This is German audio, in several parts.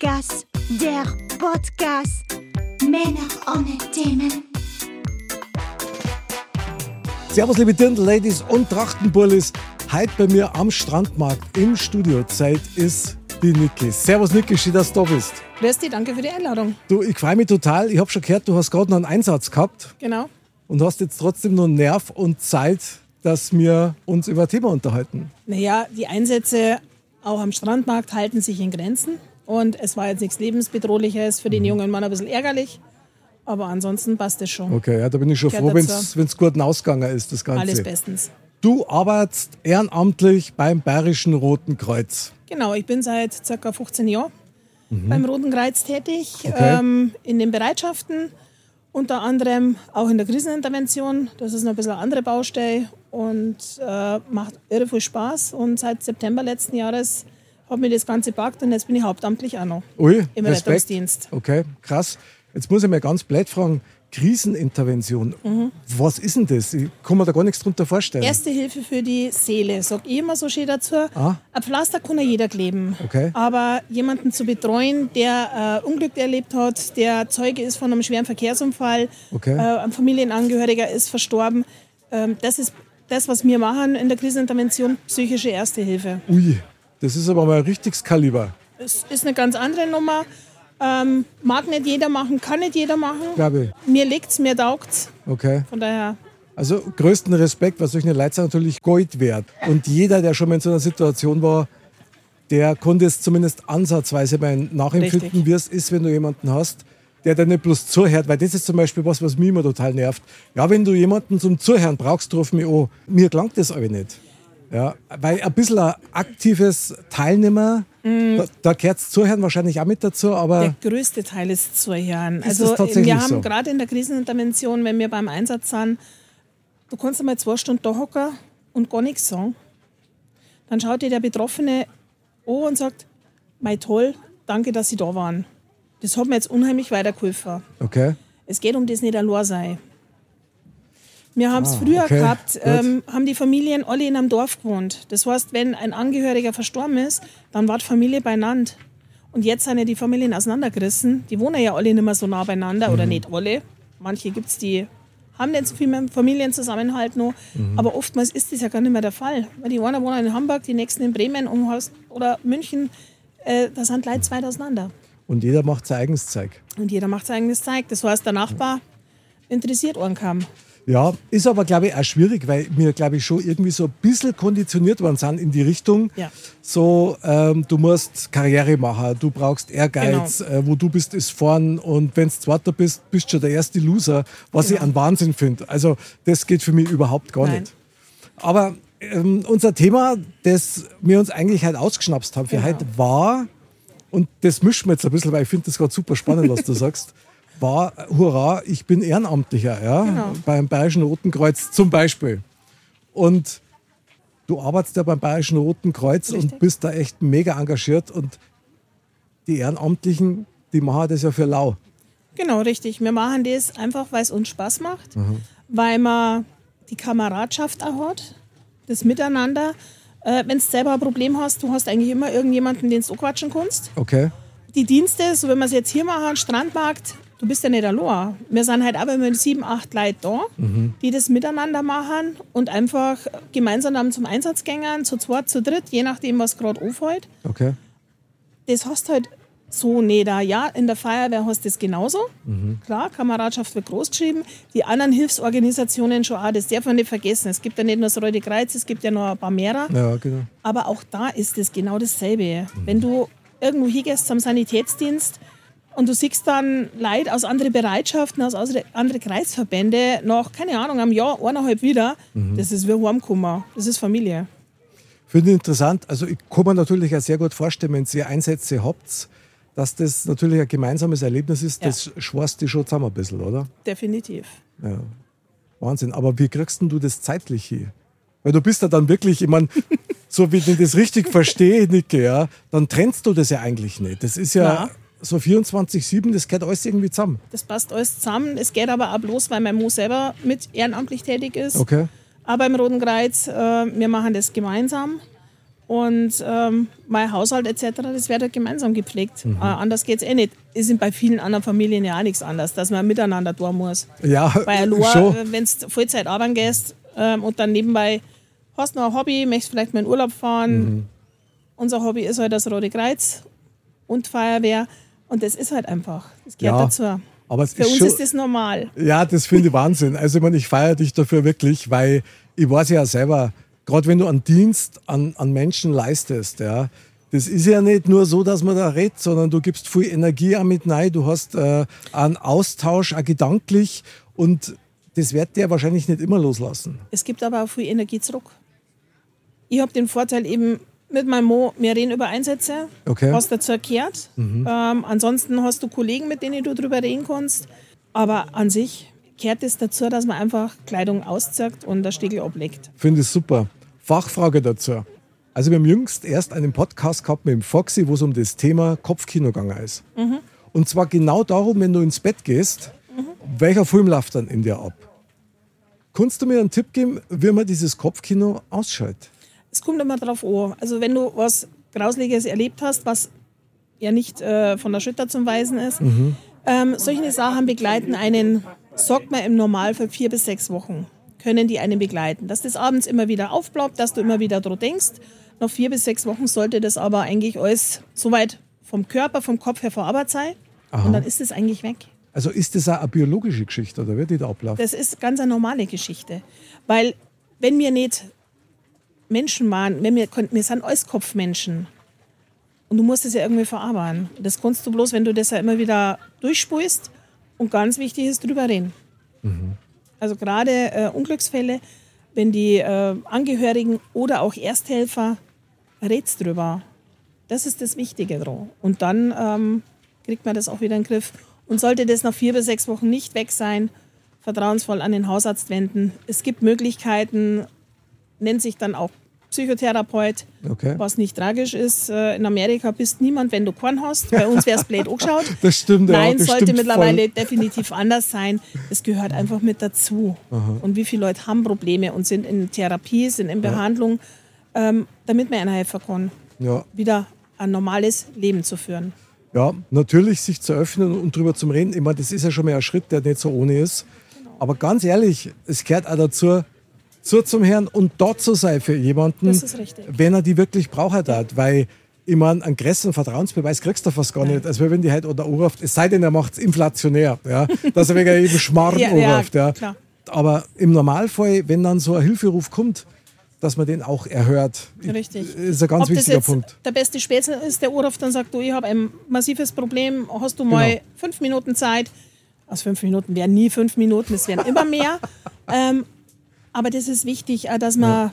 Modcast, der Podcast. Männer ohne Themen. Servus, liebe Dirndl-Ladies und Trachtenbullis. Heute bei mir am Strandmarkt im Studio. Zeit ist die Niki. Servus, Niki, schön, dass du da bist. Grüß dich, danke für die Einladung. Du, ich freue mich total. Ich habe schon gehört, du hast gerade noch einen Einsatz gehabt Genau. und hast jetzt trotzdem noch Nerv und Zeit, dass wir uns über ein Thema unterhalten. Naja, die Einsätze auch am Strandmarkt halten sich in Grenzen. Und es war jetzt nichts Lebensbedrohliches. Für den jungen Mann ein bisschen ärgerlich. Aber ansonsten passt es schon. Okay, ja, da bin ich schon Gehört froh, wenn es gut ausgegangen ist, das Ganze. Alles bestens. Du arbeitest ehrenamtlich beim Bayerischen Roten Kreuz. Genau, ich bin seit ca. 15 Jahren beim Roten Kreuz tätig. Mhm. Okay. Ähm, in den Bereitschaften. Unter anderem auch in der Krisenintervention. Das ist noch ein bisschen eine andere Baustelle und äh, macht irre viel Spaß. Und seit September letzten Jahres hat mir das Ganze packt und jetzt bin ich hauptamtlich auch noch. Ui, Im Respekt. Rettungsdienst. Okay, krass. Jetzt muss ich mir ganz blöd fragen, Krisenintervention, Mhm. was ist denn das? Ich kann mir da gar nichts drunter vorstellen. Erste Hilfe für die Seele, sag ich immer so schön dazu. Ah. Ein Pflaster kann ja jeder kleben. Okay. Aber jemanden zu betreuen, der äh, Unglück erlebt hat, der Zeuge ist von einem schweren Verkehrsunfall, Okay. äh, ein Familienangehöriger ist verstorben, ähm, das ist das, was wir machen in der Krisenintervention, psychische Erste Hilfe. Ui, das ist aber mal ein richtiges Kaliber, Es ist eine ganz andere Nummer. Ähm, mag nicht jeder machen, kann nicht jeder machen. ich. Mir liegt's, mir taugt's. Okay. Von daher Also größten Respekt, was solche Leute sind natürlich Gold wert. Und jeder, der schon mal in so einer Situation war, der konnte es zumindest ansatzweise mal nachempfinden, wie es ist, wenn du jemanden hast, der dir nicht bloß zuhört, weil das ist zum Beispiel was, was mich immer total nervt. Ja, wenn du jemanden zum Zuhören brauchst, ruf mich an. Mir klangt das aber nicht. Ja, weil ein bisschen ein aktives Teilnehmer, da, da gehört Zuhören wahrscheinlich auch mit dazu, aber Der größte Teil ist Zuhören. Also wir haben so? gerade in der Krisenintervention, wenn wir beim Einsatz sind, du kannst einmal zwei Stunden da hocken und gar nichts sagen. Dann schaut dir der Betroffene an und sagt, mei toll, danke, dass Sie da waren. Das hat mir jetzt unheimlich weitergeholfen. okay. Es geht um das nicht allein sein. Wir haben es Ah, früher okay, gehabt, ähm, haben die Familien alle in einem Dorf gewohnt. Das heißt, wenn ein Angehöriger verstorben ist, dann war die Familie beieinander. Und jetzt sind ja die Familien auseinandergerissen. Die wohnen ja alle nicht mehr so nah beieinander, Mhm. oder nicht alle. Manche gibt es, die haben nicht so viel dem Familienzusammenhalt noch. Mhm. Aber oftmals ist das ja gar nicht mehr der Fall. Weil die einen wohnen in Hamburg, die nächsten in Bremen oder München. Äh, da sind Leute weit auseinander. Und jeder macht sein eigenes Zeug. Und jeder macht sein eigenes Zeug. Das heißt, der Nachbar interessiert einen kaum. Ja, ist aber, glaube ich, auch schwierig, weil wir, glaube ich, schon irgendwie so ein bisschen konditioniert worden sind in die Richtung, Ja. so, ähm, du musst Karriere machen, du brauchst Ehrgeiz, Genau. äh, wo du bist, ist vorn und wenn du Zweiter bist, bist du schon der erste Loser, was ich Genau. an Wahnsinn finde. Also das geht für mich überhaupt gar Nein. nicht. Aber ähm, unser Thema, das wir uns eigentlich halt ausgeschnapst haben für Genau. heute, war, und das mischen wir jetzt ein bisschen, weil ich finde das gerade super spannend, was du sagst, war, hurra, ich bin Ehrenamtlicher, ja, Genau. beim Bayerischen Roten Kreuz zum Beispiel. Und du arbeitest ja beim Bayerischen Roten Kreuz und Richtig. bist da echt mega engagiert und die Ehrenamtlichen, die machen das ja für lau. Genau, richtig. Wir machen das einfach, weil es uns Spaß macht, weil man die Kameradschaft auch hat, das Miteinander. Äh, Wenn du selber ein Problem hast, du hast eigentlich immer irgendjemanden, den du quatschen kannst. Okay? Die Dienste, so wenn wir es jetzt hier machen, Strandmarkt, du bist ja nicht allein. Wir sind halt aber immer sieben, acht Leute da, die das miteinander machen und einfach gemeinsam dann zum Einsatz gehen, zu zweit, zu dritt, je nachdem, was gerade auffällt. Okay. das hast halt so nicht da. Ja, in der Feuerwehr hast du das genauso. Klar, Kameradschaft wird groß geschrieben. Die anderen Hilfsorganisationen schon auch, das darf man nicht vergessen. Es gibt ja nicht nur das Rote Kreuz, es gibt ja noch ein paar mehr. Ja, genau. Aber auch da ist es genau dasselbe. Wenn du irgendwo hingehst zum Sanitätsdienst und du siehst dann Leute aus anderen Bereitschaften, aus anderen Kreisverbände, nach, keine Ahnung, einem Jahr, eineinhalb wieder, das ist wie Heimkommen. Das ist Familie. Finde ich interessant. Also ich kann mir natürlich auch sehr gut vorstellen, wenn ihr Einsätze habt, dass das natürlich ein gemeinsames Erlebnis ist, Ja. das schwarzt dich schon zusammen ein bisschen, oder? Definitiv. Ja. Wahnsinn. Aber wie kriegst denn du das zeitlich hier? Weil du bist ja dann wirklich, ich meine, so wie ich das richtig verstehe, Nicke, ja, dann trennst du das ja eigentlich nicht. Das ist ja Ja. So 24-7, das gehört alles irgendwie zusammen. Das passt alles zusammen. Es geht aber auch bloß, weil mein Mo selber mit ehrenamtlich tätig ist. Okay. Aber im Roten Kreuz, äh, wir machen das gemeinsam. Und ähm, mein Haushalt etc., das wird halt gemeinsam gepflegt. Mhm. Äh, anders geht es eh nicht. Ist bei vielen anderen Familien ja auch nichts anderes, dass man miteinander tun muss. Ja, Bei Loa, schon. wenn du Vollzeit arbeiten gehst ähm, und dann nebenbei hast noch ein Hobby, möchtest vielleicht mal in Urlaub fahren. Mhm. Unser Hobby ist halt das Rote Kreuz und Feuerwehr. Und das ist halt einfach. Das gehört Ja, dazu. Aber Für uns schon, ist das normal. Ja, das finde ich Wahnsinn. Also ich, meine, ich feiere dich dafür wirklich, weil ich weiß ja selber, gerade wenn du einen Dienst an, an Menschen leistest, ja, das ist ja nicht nur so, dass man da redet, sondern du gibst viel Energie auch mit rein, du hast äh, einen Austausch, auch gedanklich und das wird der wahrscheinlich nicht immer loslassen. Es gibt aber auch viel Energie zurück. Ich habe den Vorteil eben mit meinem Mo, wir reden über Einsätze, Okay. hast dazu erklärt. Ähm, ansonsten hast du Kollegen, mit denen du drüber reden kannst. Aber an sich kehrt es dazu, dass man einfach Kleidung auszieht und der Stiegel ablegt. Finde ich super. Fachfrage dazu. Also wir haben jüngst erst einen Podcast gehabt mit dem Foxy, wo es um das Thema Kopfkino gegangen ist. Und zwar genau darum, wenn du ins Bett gehst, welcher Film läuft dann in dir ab? Kannst du mir einen Tipp geben, wie man dieses Kopfkino ausschaltet? Es kommt immer drauf an. Also wenn du was Grausliches erlebt hast, was ja nicht äh, von der Schütter zum Weisen ist, ähm, solche Sachen begleiten einen, sagt man im Normalfall vier bis sechs Wochen, können die einen begleiten. Dass das abends immer wieder aufploppt, dass du immer wieder dran denkst. Nach vier bis sechs Wochen sollte das aber eigentlich alles soweit vom Körper, vom Kopf her verarbeitet sein. Und dann ist es eigentlich weg. Also ist das auch eine biologische Geschichte oder wird die da ablaufen? Das ist ganz eine normale Geschichte. Weil, wenn wir nicht Menschen waren, wir, kon- wir sind alles Kopfmenschen. Und du musst es ja irgendwie verarbeiten. Das kannst du bloß, wenn du das ja immer wieder durchspulst. Und ganz wichtig ist, drüber reden. Also gerade äh, Unglücksfälle, wenn die äh, Angehörigen oder auch Ersthelfer redst drüber. Das ist das Wichtige dran. Und dann ähm, kriegt man das auch wieder in den Griff. Und sollte das nach vier bis sechs Wochen nicht weg sein, vertrauensvoll an den Hausarzt wenden. Es gibt Möglichkeiten, nennt sich dann auch Psychotherapeut, Okay. was nicht tragisch ist. Äh, In Amerika bist niemand, wenn du Korn hast. Bei uns wäre es blöd angeschaut. Das stimmt, ja, Nein, das sollte mittlerweile voll. definitiv anders sein. Es gehört einfach mit dazu. Und wie viele Leute haben Probleme und sind in Therapie, sind in Behandlung, ähm, damit man einer helfen kann, Ja, wieder ein normales Leben zu führen. Ja, natürlich sich zu öffnen und drüber zu reden. Ich meine, das ist ja schon mal ein Schritt, der nicht so ohne ist. Aber ganz ehrlich, es gehört auch dazu, zu zum Herrn und dort zu sein für jemanden, Das wenn er die wirklich braucht hat. Weil, ich meine, einen größeren Vertrauensbeweis kriegst du fast gar nicht, als wenn die halt oder anruft. Es sei denn, er macht es inflationär, ja, dass er wegen eben Schmarrn Ja, ja, anruft. Ja, klar. Aber im Normalfall, wenn dann so ein Hilferuf kommt, dass man den auch erhört. Richtig. Ist ein ganz Ob das wichtiger jetzt Punkt. der beste Spätzle ist, der anruft und sagt, du, ich habe ein massives Problem, hast du mal Genau. fünf Minuten Zeit? Aus fünf Minuten wären nie fünf Minuten, es wären immer mehr. ähm, aber das ist wichtig, auch, dass man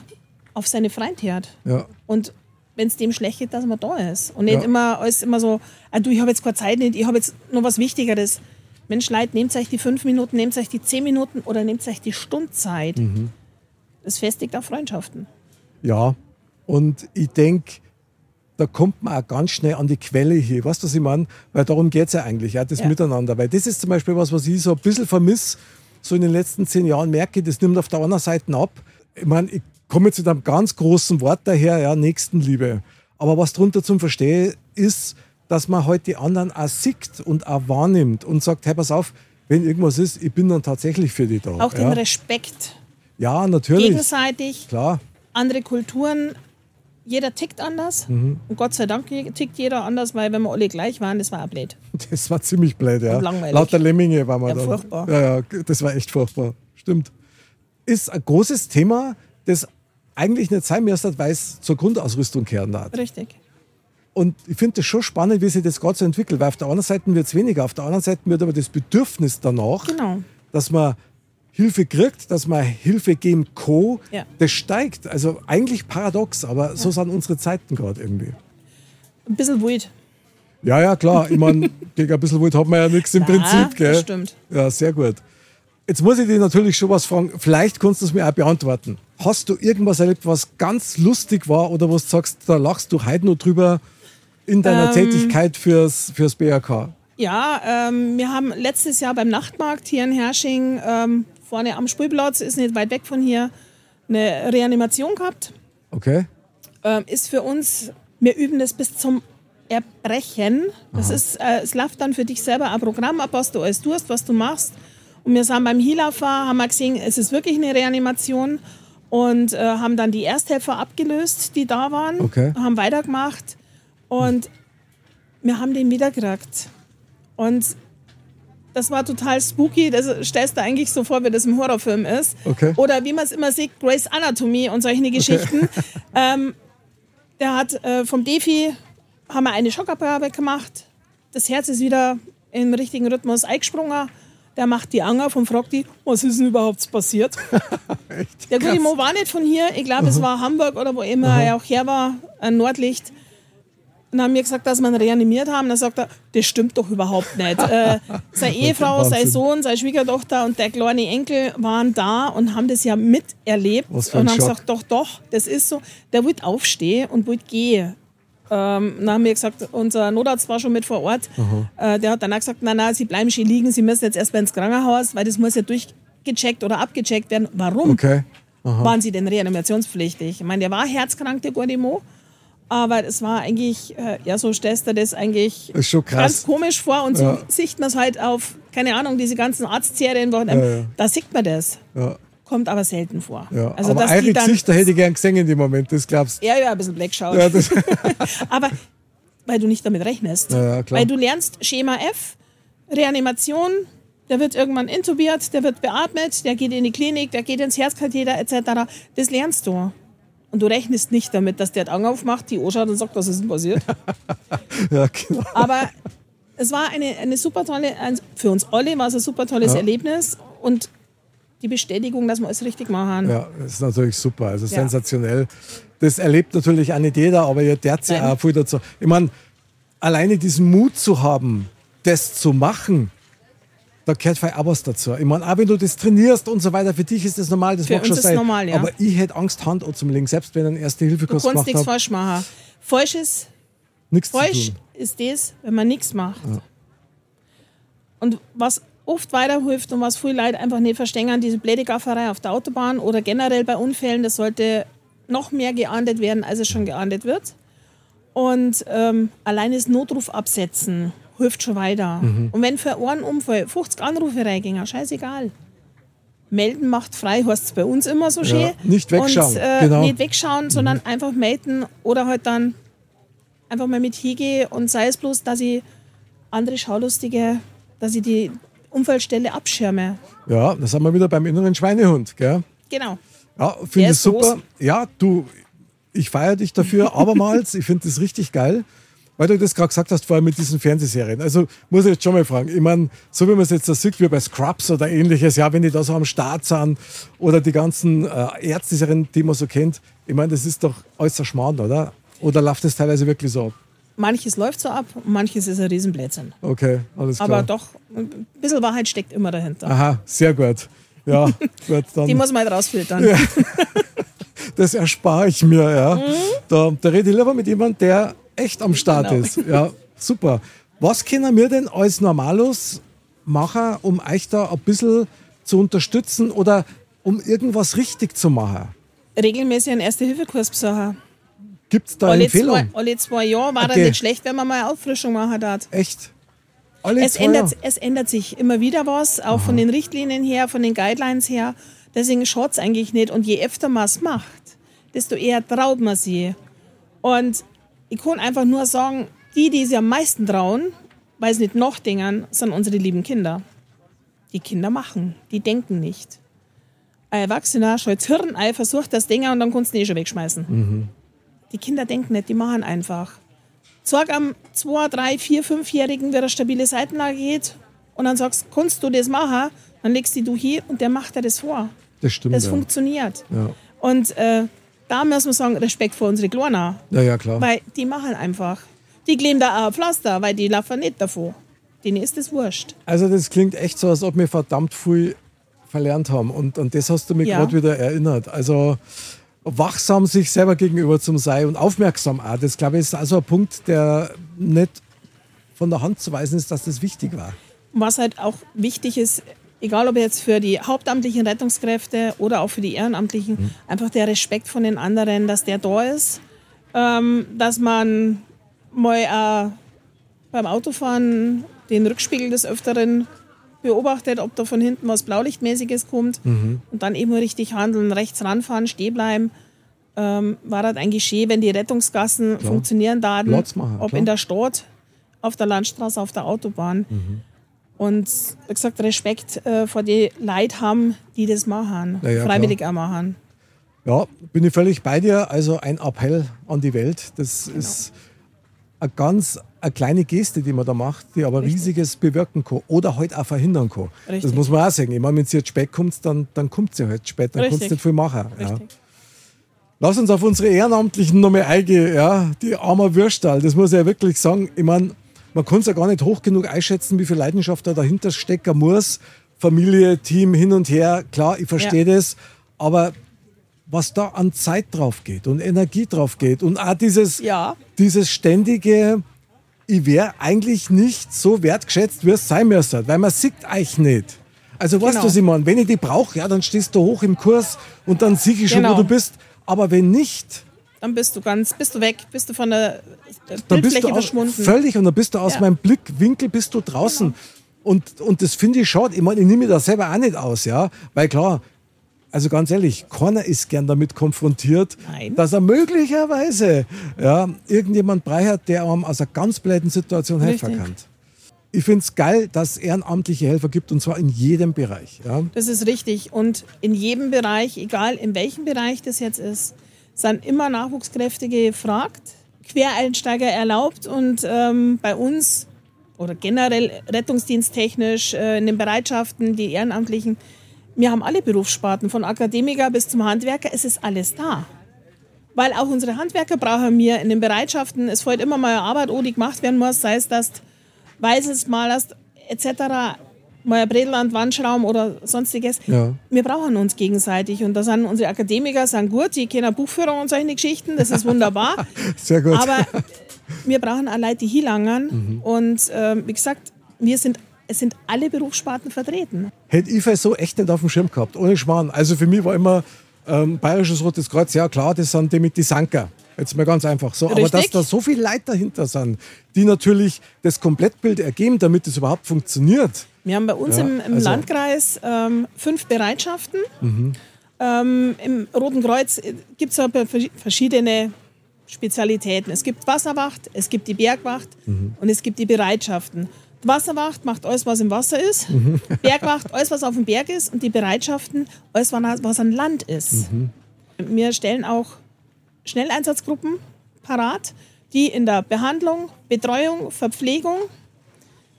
auf seine Freund hört. Ja. Und wenn es dem schlecht geht, dass man da ist. Und nicht Ja. immer alles immer so, ah, du, ich habe jetzt keine Zeit nicht, ich habe jetzt noch was Wichtigeres. Mensch, Leute, nehmt euch die fünf Minuten, nehmt euch die zehn Minuten oder nehmt euch die Stundzeit. Mhm. Das festigt auch Freundschaften. Ja, und ich denke, da kommt man auch ganz schnell an die Quelle hier. Weißt du, was ich meine? Weil darum geht es ja eigentlich, ja, das Ja. Miteinander. Weil das ist zum Beispiel was, was ich so ein bisschen vermisse, so in den letzten zehn Jahren merke, das nimmt auf der anderen Seite ab. Ich meine, ich komme jetzt mit einem ganz großen Wort daher, ja, Nächstenliebe. Aber was darunter zum Verstehen ist, dass man halt die anderen auch sieht und auch wahrnimmt und sagt, hey, pass auf, wenn irgendwas ist, ich bin dann tatsächlich für die da. Auch den ja. Respekt. ja, natürlich. Gegenseitig, Klar. andere Kulturen, jeder tickt anders. Mhm. Und Gott sei Dank tickt jeder anders, weil wenn wir alle gleich waren, das war auch blöd. Das war ziemlich blöd, ja. Und langweilig. Lauter Lemminge waren wir Ja, dann. furchtbar. Ja, ja, das war echt furchtbar. Stimmt. Ist ein großes Thema, das eigentlich nicht sein müsste, weil es zur Grundausrüstung kehren hat. Richtig. Und ich finde das schon spannend, wie sich das gerade so entwickelt, weil auf der einen Seite wird es weniger, auf der anderen Seite wird aber das Bedürfnis danach, Genau. dass man Hilfe kriegt, dass man Hilfe geben kann, Ja. das steigt. Also eigentlich paradox, aber so sind unsere Zeiten gerade irgendwie. Ein bisschen wild. Ja, ja, klar. Ich meine, gegen ein bisschen Wut hat man ja nichts im Ja, Prinzip. Gell? das stimmt. Ja, sehr gut. Jetzt muss ich dich natürlich schon was fragen. Vielleicht kannst du es mir auch beantworten. Hast du irgendwas erlebt, was ganz lustig war oder was du sagst, da lachst du heute noch drüber in deiner Ähm. Tätigkeit fürs, fürs BRK? Ja, ähm, wir haben letztes Jahr beim Nachtmarkt hier in Hersching ähm, vorne am Spielplatz, ist nicht weit weg von hier, eine Reanimation gehabt. Okay? Ähm, ist für uns, wir üben das bis zum Erbrechen. Das ist, äh, es läuft dann für dich selber ein Programm ab, was du alles tust, was du machst. Und wir sind beim Healerfahr, haben wir gesehen, es ist wirklich eine Reanimation und äh, haben dann die Ersthelfer abgelöst, die da waren, Okay. haben weitergemacht und wir haben den wiedergekriegt. Und das war total spooky. Das stellst du eigentlich so vor, wie das im Horrorfilm ist. Okay. Oder wie man es immer sieht, Grace Anatomy und solche Geschichten. ähm, der hat äh, vom Defi haben wir eine Schockabgabe gemacht. Das Herz ist wieder im richtigen Rhythmus eingesprungen. Der macht die Anger fragt die, was ist denn überhaupt passiert? Der gute Mo war nicht von hier. Ich glaube, es war Hamburg oder wo immer er auch her war, ein Nordlicht. Und haben mir gesagt, dass wir ihn reanimiert haben. Dann sagt er, das stimmt doch überhaupt nicht. Äh, seine Ehefrau, sein. Sohn, seine Schwiegertochter und der kleine Enkel waren da und haben das ja miterlebt Was für ein und haben Schock. gesagt, doch, doch, das ist so. Der wollte aufstehen und wollte gehen. Ähm, dann haben wir gesagt, unser Notarzt war schon mit vor Ort. Äh, der hat dann auch gesagt, nein, nein, Sie bleiben schon liegen, Sie müssen jetzt erstmal ins Krankenhaus, weil das muss ja durchgecheckt oder abgecheckt werden. Warum? Okay. waren sie denn reanimationspflichtig? Ich meine, der war herzkrank, der Guardimo. Aber es war eigentlich, äh, ja, so stellst du das eigentlich ganz komisch vor. Und so Ja. sieht man es halt auf, keine Ahnung, diese ganzen Arztserien, ähm, Ja, ja. da sieht man das. Ja, Kommt aber selten vor. ja. Also, aber eure Gesichter hätte ich gern gesehen in dem Moment, das glaubst du. Ja, ja, ein bisschen black schaut. Ja, Aber weil du nicht damit rechnest. Ja, ja, klar. Weil du lernst Schema F, Reanimation, der wird irgendwann intubiert, der wird beatmet, der geht in die Klinik, der geht ins Herzkatheter etc. Das lernst du. Und du rechnest nicht damit, dass der die Augen aufmacht, die anschaut und sagt, was ist denn passiert. ja, genau. Aber es war eine, eine super tolle, für uns alle war es ein super tolles Ja. Erlebnis und die Bestätigung, dass wir alles richtig machen. Ja, das ist natürlich super, also Ja. sensationell. Das erlebt natürlich auch nicht jeder, aber ihr derzt ja auch viel dazu. Ich meine, alleine diesen Mut zu haben, das zu machen, da gehört vielleicht auch was dazu. Ich meine, auch wenn du das trainierst und so weiter, für dich ist das normal, das Für mag schon uns ist sein. normal, ja. Aber ich hätte Angst, Hand anzulegen, selbst wenn ich einen Erste-Hilfe-Kurs Du kannst gemacht nichts falsch machen. Falsch ist, Nichts Falsch ist das, wenn man nichts macht. Und was oft weiterhilft und was viele Leute einfach nicht verstehen, diese blöde Gafferei auf der Autobahn oder generell bei Unfällen, das sollte noch mehr geahndet werden, als es schon geahndet wird. Und ähm, allein das Notruf absetzen hilft schon weiter. Mhm. Und wenn für einen Unfall 50 Anrufe reingehen, scheißegal. Melden macht frei, heißt es bei uns immer so schön. Ja, nicht wegschauen, Und, äh, genau. Nicht wegschauen, sondern einfach melden oder halt dann einfach mal mit hingehe und sei es bloß, dass ich andere Schaulustige, dass ich die Unfallstelle abschirme. Ja, da sind wir wieder beim inneren Schweinehund. Gell? Genau. Ja, finde ich super. groß. Ja, du, ich feiere dich dafür abermals. ich finde das richtig geil. Weil du das gerade gesagt hast, vor allem mit diesen Fernsehserien. Also muss ich jetzt schon mal fragen. Ich meine, so wie man es jetzt da sieht, wie bei Scrubs oder ähnliches, ja, wenn die da so am Start sind oder die ganzen äh, Ärzteserien, die man so kennt, ich meine, das ist doch alles Schmarrn, oder? Oder läuft das teilweise wirklich so ab? Manches läuft so ab, manches ist ein Riesenblödsinn. Okay, alles klar. Aber doch, ein bisschen Wahrheit steckt immer dahinter. Aha, sehr gut. Ja, gut, dann. Die muss man halt rausfiltern. das erspare ich mir. Ja. Mhm. Da, da rede ich lieber mit jemandem, der echt am Start Genau. ist. Ja, super. Was können wir denn als Normalos machen, um euch da ein bisschen zu unterstützen oder um irgendwas richtig zu machen? Regelmäßig einen Erste-Hilfe-Kurs besuchen. Gibt es da Alle zwei, Empfehlungen? alle zwei Jahre war Okay. dann nicht schlecht, wenn man mal eine Auffrischung machen darf. Echt? Alle Es zwei ändert, Jahre? es ändert sich immer wieder was, auch von den Richtlinien her, von den Guidelines her. Deswegen schaut es eigentlich nicht. Und je öfter man es macht, desto eher traut man sie. Und ich kann einfach nur sagen, die, die sich am meisten trauen, weil sie nicht noch denken, sind unsere lieben Kinder. Die Kinder machen, die denken nicht. Ein Erwachsener schaut Hirn ein, versucht das Ding und dann kannst du ihn eh schon wegschmeißen. Die Kinder denken nicht, die machen einfach. Zeig am 2, 3, 4, 5-Jährigen, wer eine stabile Seitenlage geht und dann sagst, kannst du das machen? Dann legst die du hier und der macht dir das vor. Das stimmt. Das ja. funktioniert. Ja. Und äh, da müssen wir sagen, Respekt vor unsere Kleiner. ja, ja, klar. Weil die machen einfach. Die kleben da auch Pflaster, weil die laufen nicht davor. Denen ist das wurscht. Also das klingt echt so, als ob wir verdammt viel verlernt haben. Und, und das hast du mir Ja. gerade wieder erinnert. Also wachsam sich selber gegenüber zum sein und aufmerksam auch. Das glaube ich ist also ein Punkt, der nicht von der Hand zu weisen ist, dass das wichtig war. Was halt auch wichtig ist, egal ob jetzt für die hauptamtlichen Rettungskräfte oder auch für die Ehrenamtlichen, einfach der Respekt von den anderen, dass der da ist, ähm, dass man mal äh, beim Autofahren den Rückspiegel des Öfteren beobachtet, ob da von hinten was Blaulichtmäßiges kommt und dann eben richtig handeln, rechts ranfahren, stehen bleiben. Ähm, war das ein Geschehen, wenn die Rettungsgassen funktionieren da, ob klar. in der Stadt, auf der Landstraße, auf der Autobahn. Und wie gesagt, Respekt äh, vor die Leute haben, die das machen, Ja, freiwillig auch machen. Ja, bin ich völlig bei dir. Also ein Appell an die Welt. Das Genau. ist eine ganz eine kleine Geste, die man da macht, die aber Riesiges bewirken kann oder halt auch verhindern kann. Das Richtig. muss man auch sagen. Ich meine, wenn sie jetzt spät kommt, dann, dann kommt sie halt spät. Dann kannst du Richtig. nicht viel machen. Ja. Richtig. Lass uns auf unsere Ehrenamtlichen nochmal eingehen. Ja? Die armer Würstal, das muss ich ja wirklich sagen. Ich meine, man kann es ja gar nicht hoch genug einschätzen, wie viel Leidenschaft da dahinter stecken muss. Familie, Team, hin und her. Klar, ich verstehe das. Aber was da an Zeit drauf geht und Energie drauf geht und auch dieses, Ja. dieses ständige, ich wäre eigentlich nicht so wertgeschätzt, wie es sein müsste, weil man sieht euch nicht. Also weißt Genau. du, was ich meine? Wenn ich die brauche, ja, dann stehst du hoch im Kurs und dann sehe ich schon, Genau. wo du bist. Aber wenn nicht, Dann bist du ganz, bist du weg, bist du von der dann bist du aus, verschwunden. völlig und dann bist du aus Ja. meinem Blickwinkel bist du draußen. Und, und das finde ich schade. Ich meine, ich nehme mich da selber auch nicht aus, ja. Weil klar, also ganz ehrlich, keiner ist gern damit konfrontiert, Nein. dass er möglicherweise ja, irgendjemand braucht, der einem aus einer ganz blöden Situation helfen Richtig. kann. Ich finde es geil, dass es ehrenamtliche Helfer gibt und zwar in jedem Bereich. Ja. Das ist richtig. Und in jedem Bereich, egal in welchem Bereich das jetzt ist, sind immer Nachwuchskräfte gefragt, Quereinsteiger erlaubt und ähm, bei uns oder generell rettungsdiensttechnisch äh, in den Bereitschaften, die Ehrenamtlichen, wir haben alle Berufssparten, von Akademiker bis zum Handwerker, es ist alles da. Weil auch unsere Handwerker brauchen wir in den Bereitschaften, es fällt immer mal Arbeit, oh, die gemacht werden muss, sei es, dass du weißes malerst, etc., mal ein Bredel an die Wand schrauben oder sonstiges. Ja. Wir brauchen uns gegenseitig und da sind unsere Akademiker sind gut, die kennen Buchführung und solche Geschichten, das ist wunderbar. Sehr gut. Aber wir brauchen auch Leute, die hier langern und ähm, wie gesagt, wir sind, es sind alle Berufssparten vertreten. Hätte ich vielleicht so echt nicht auf dem Schirm gehabt, ohne Schmarrn. Also für mich war immer ähm, Bayerisches Rotes Kreuz, ja klar, das sind die mit die Sanker. Jetzt mal ganz einfach so. Aber dass Richtig. da so viele Leute dahinter sind, die natürlich das Komplettbild ergeben, damit es überhaupt funktioniert. Wir haben bei uns Ja, im, im also- Landkreis ähm, fünf Bereitschaften. Ähm, Im Roten Kreuz gibt es verschiedene Spezialitäten. Es gibt Wasserwacht, es gibt die Bergwacht und es gibt die Bereitschaften. Die Wasserwacht macht alles, was im Wasser ist. Bergwacht, alles, was auf dem Berg ist. Und die Bereitschaften, alles, was an Land ist. Wir stellen auch Schnelleinsatzgruppen parat, die in der Behandlung, Betreuung, Verpflegung,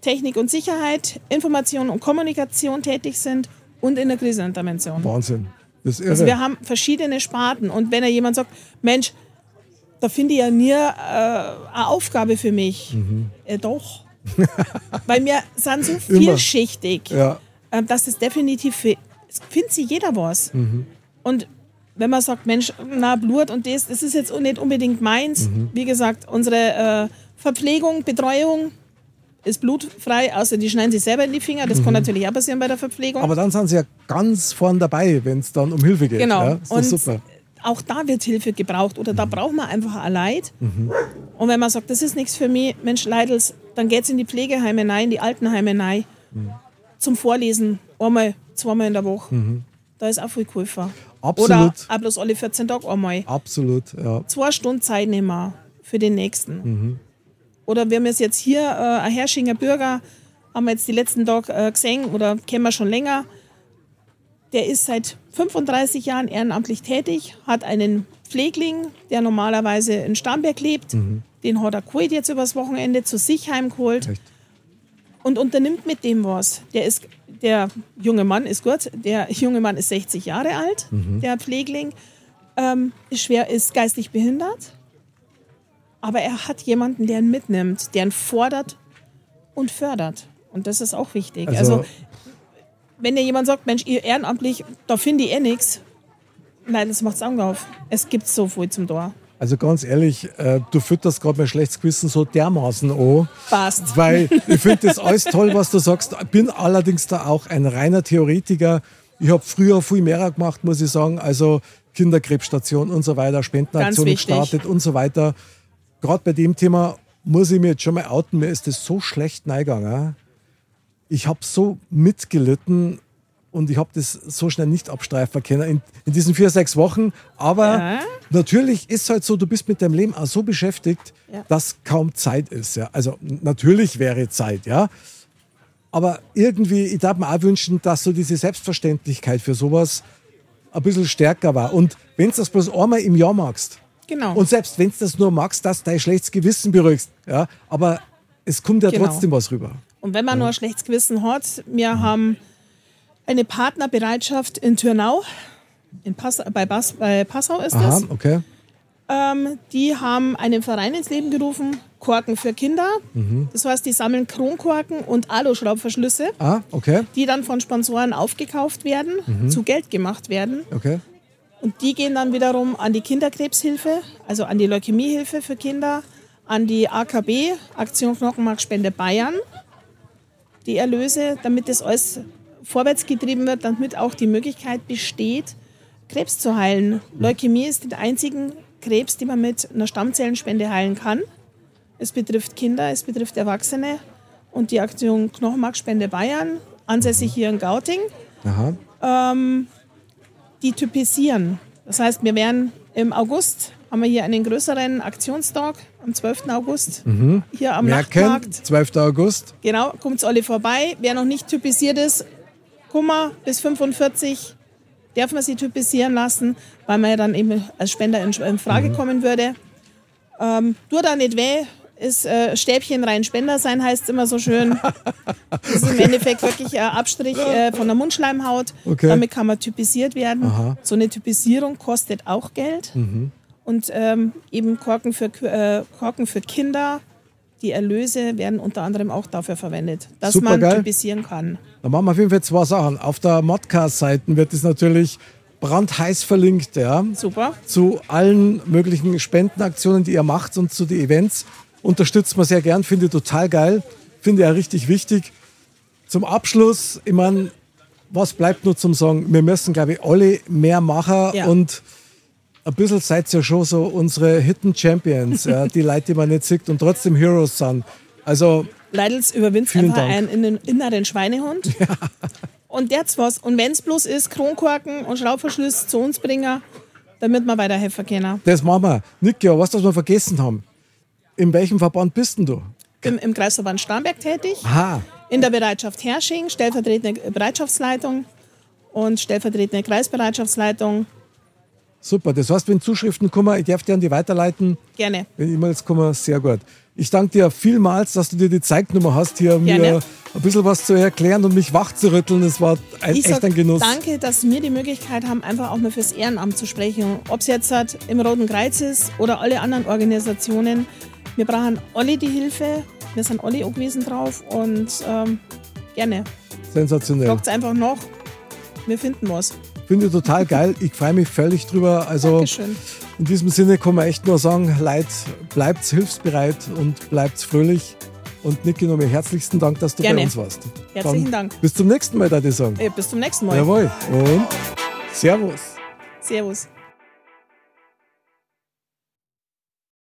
Technik und Sicherheit, Information und Kommunikation tätig sind und in der Krisenintervention. Wahnsinn. Das ist. Also wir haben verschiedene Sparten und wenn ja jemand sagt, Mensch, da finde ich ja nie äh, eine Aufgabe für mich. Äh, doch. Weil wir sind so vielschichtig, ja. äh, dass es definitiv findet sich jeder was. Und wenn man sagt, Mensch, na, Blut und das, das ist jetzt nicht unbedingt meins. Wie gesagt, unsere äh, Verpflegung, Betreuung ist blutfrei, außer die schneiden sich selber in die Finger. Das kann natürlich auch passieren bei der Verpflegung. Aber dann sind sie ja ganz vorn dabei, wenn es dann um Hilfe geht. Genau. Ja, ist und super. auch da wird Hilfe gebraucht oder da braucht man einfach ein Leid. Und wenn man sagt, das ist nichts für mich, Mensch, Leidels, dann geht es in die Pflegeheime rein, in die Altenheime rein, zum Vorlesen, einmal, zweimal in der Woche. Da ist auch viel geholfen. Absolut. Oder auch bloß alle 14 Tage einmal. Absolut, ja. Zwei Stunden Zeit nehmen für den nächsten. Oder wir haben es jetzt hier, äh, ein Herschinger Bürger, haben wir jetzt die letzten Tage äh, gesehen oder kennen wir schon länger. Der ist seit 35 Jahren ehrenamtlich tätig, hat einen Pflegling, der normalerweise in Starnberg lebt. Den hat er geholt jetzt übers Wochenende, zu sich heimgeholt. Echt. und unternimmt mit dem was. Der, ist, der junge Mann ist gut, der junge Mann ist 60 Jahre alt, der Pflegling, ähm, ist schwer, ist geistig behindert, aber er hat jemanden, der ihn mitnimmt, der ihn fordert und fördert. Und das ist auch wichtig. Also- Also, wenn dir jemand sagt, Mensch, ihr ehrenamtlich, da finde ich eh nichts, nein, das macht's Augen auf. Es gibt so viel zum Tor. Also ganz ehrlich, äh, du fütterst gerade mein schlechtes Gewissen so dermaßen an. Passt. Weil ich finde das alles toll, was du sagst. Bin allerdings da auch ein reiner Theoretiker. Ich habe früher viel mehr gemacht, muss ich sagen. Also Kinderkrebsstation und so weiter, Spendenaktionen gestartet und so weiter. Gerade bei dem Thema muss ich mir jetzt schon mal outen. Mir ist das so schlecht eingegangen. Ich habe so mitgelitten und ich habe das so schnell nicht abstreifen können in, in diesen vier, sechs Wochen. Aber Ja. natürlich ist halt so, du bist mit deinem Leben auch so beschäftigt, Ja. dass kaum Zeit ist. Ja. Also natürlich wäre Zeit, ja. Aber irgendwie, ich darf mir auch wünschen, dass so diese Selbstverständlichkeit für sowas ein bisschen stärker war. Und wenn du das bloß einmal im Jahr magst, Genau. und selbst wenn du das nur magst, dass dein schlechtes Gewissen beruhigst, ja, aber es kommt ja Genau. trotzdem was rüber. Und wenn man nur ein schlechtes Gewissen hat, wir haben eine Partnerbereitschaft in Türnau, in Pass, bei, Bas, bei Passau ist Aha, das. okay. Ähm, die haben einen Verein ins Leben gerufen, Korken für Kinder. Mhm. Das heißt, die sammeln Kronkorken und Aluschraubverschlüsse, Ah, okay, die dann von Sponsoren aufgekauft werden, Mhm. zu Geld gemacht werden. okay. Und die gehen dann wiederum an die Kinderkrebshilfe, also an die Leukämiehilfe für Kinder, an die AKB, Aktion Knochenmarkspende Bayern, die Erlöse, damit das alles vorwärts getrieben wird, damit auch die Möglichkeit besteht, Krebs zu heilen. Leukämie ist der einzige Krebs, den man mit einer Stammzellenspende heilen kann. Es betrifft Kinder, es betrifft Erwachsene und die Aktion Knochenmarkspende Bayern, ansässig hier in Gauting Aha. die typisieren. Das heißt, wir werden im August, haben wir hier einen größeren Aktionstag, am 12. August, hier am Merken, Nachtmarkt. 12. August. Genau, kommt alle vorbei. Wer noch nicht typisiert ist, Kummer bis 45 darf man sie typisieren lassen, weil man ja dann eben als Spender in, Frage kommen würde. Ähm, tut da nicht weh, ist äh, Stäbchen rein Spender sein, heißt immer so schön. Das ist im Endeffekt wirklich ein Abstrich äh, von der Mundschleimhaut. Okay. Damit kann man typisiert werden. Aha. So eine Typisierung kostet auch Geld. Und ähm, eben Korken für, äh, Korken für Kinder, die Erlöse werden unter anderem auch dafür verwendet, dass man Supergeil. typisieren kann. Da machen wir auf jeden Fall zwei Sachen. Auf der Modcast-Seite wird es natürlich brandheiß verlinkt, ja. Super. zu allen möglichen Spendenaktionen, die ihr macht und zu den Events. Unterstützt man sehr gern, finde ich total geil, finde ich auch richtig wichtig. Zum Abschluss, ich meine, was bleibt nur zum Sagen? Wir müssen, glaube ich, alle mehr machen Ja. und ein bisschen seid ihr ja schon so unsere Hidden Champions, ja, die Leute, die man nicht sieht und trotzdem Heroes sind. Also, Leidels überwindet einfach Dank. einen innen- inneren Schweinehund. Und jetzt was. Und wenn es bloß ist, Kronkorken und Schraubverschluss zu uns bringen, damit wir weiterhelfen können. das machen wir. Niki, was das wir vergessen haben. In welchem Verband bist denn du? Im, Im Kreisverband Starnberg tätig, Aha, in der Bereitschaft Hersching, stellvertretende Bereitschaftsleitung und stellvertretende Kreisbereitschaftsleitung. Super. Das heißt, wenn Zuschriften kommen, ich darf dir an die weiterleiten. Gerne. Wenn E-Mails kommen, sehr gut. Ich danke dir vielmals, dass du dir die Zeit genommen hast, hier mir Gerne. ein bisschen was zu erklären und mich wach zu rütteln. Es war ein, Ich echt sag ein Genuss. danke, dass wir die Möglichkeit haben, einfach auch mal fürs Ehrenamt zu sprechen. Ob es jetzt halt im Roten Kreuz ist oder alle anderen Organisationen. Wir brauchen alle die Hilfe. Wir sind alle angewiesen drauf und ähm, gerne. Sensationell. Fragt einfach noch. Wir finden was. Finde ich total geil. Ich freue mich völlig drüber. Also Dankeschön. in diesem Sinne kann man echt nur sagen, Leute, bleibt hilfsbereit und bleibt fröhlich. Und Niki, nochmal herzlichsten Dank, dass du Gerne. bei uns warst. Herzlichen Dank. Bis zum nächsten Mal, da ich sagen. Äh, bis zum nächsten Mal. Jawohl. Und Servus. Servus.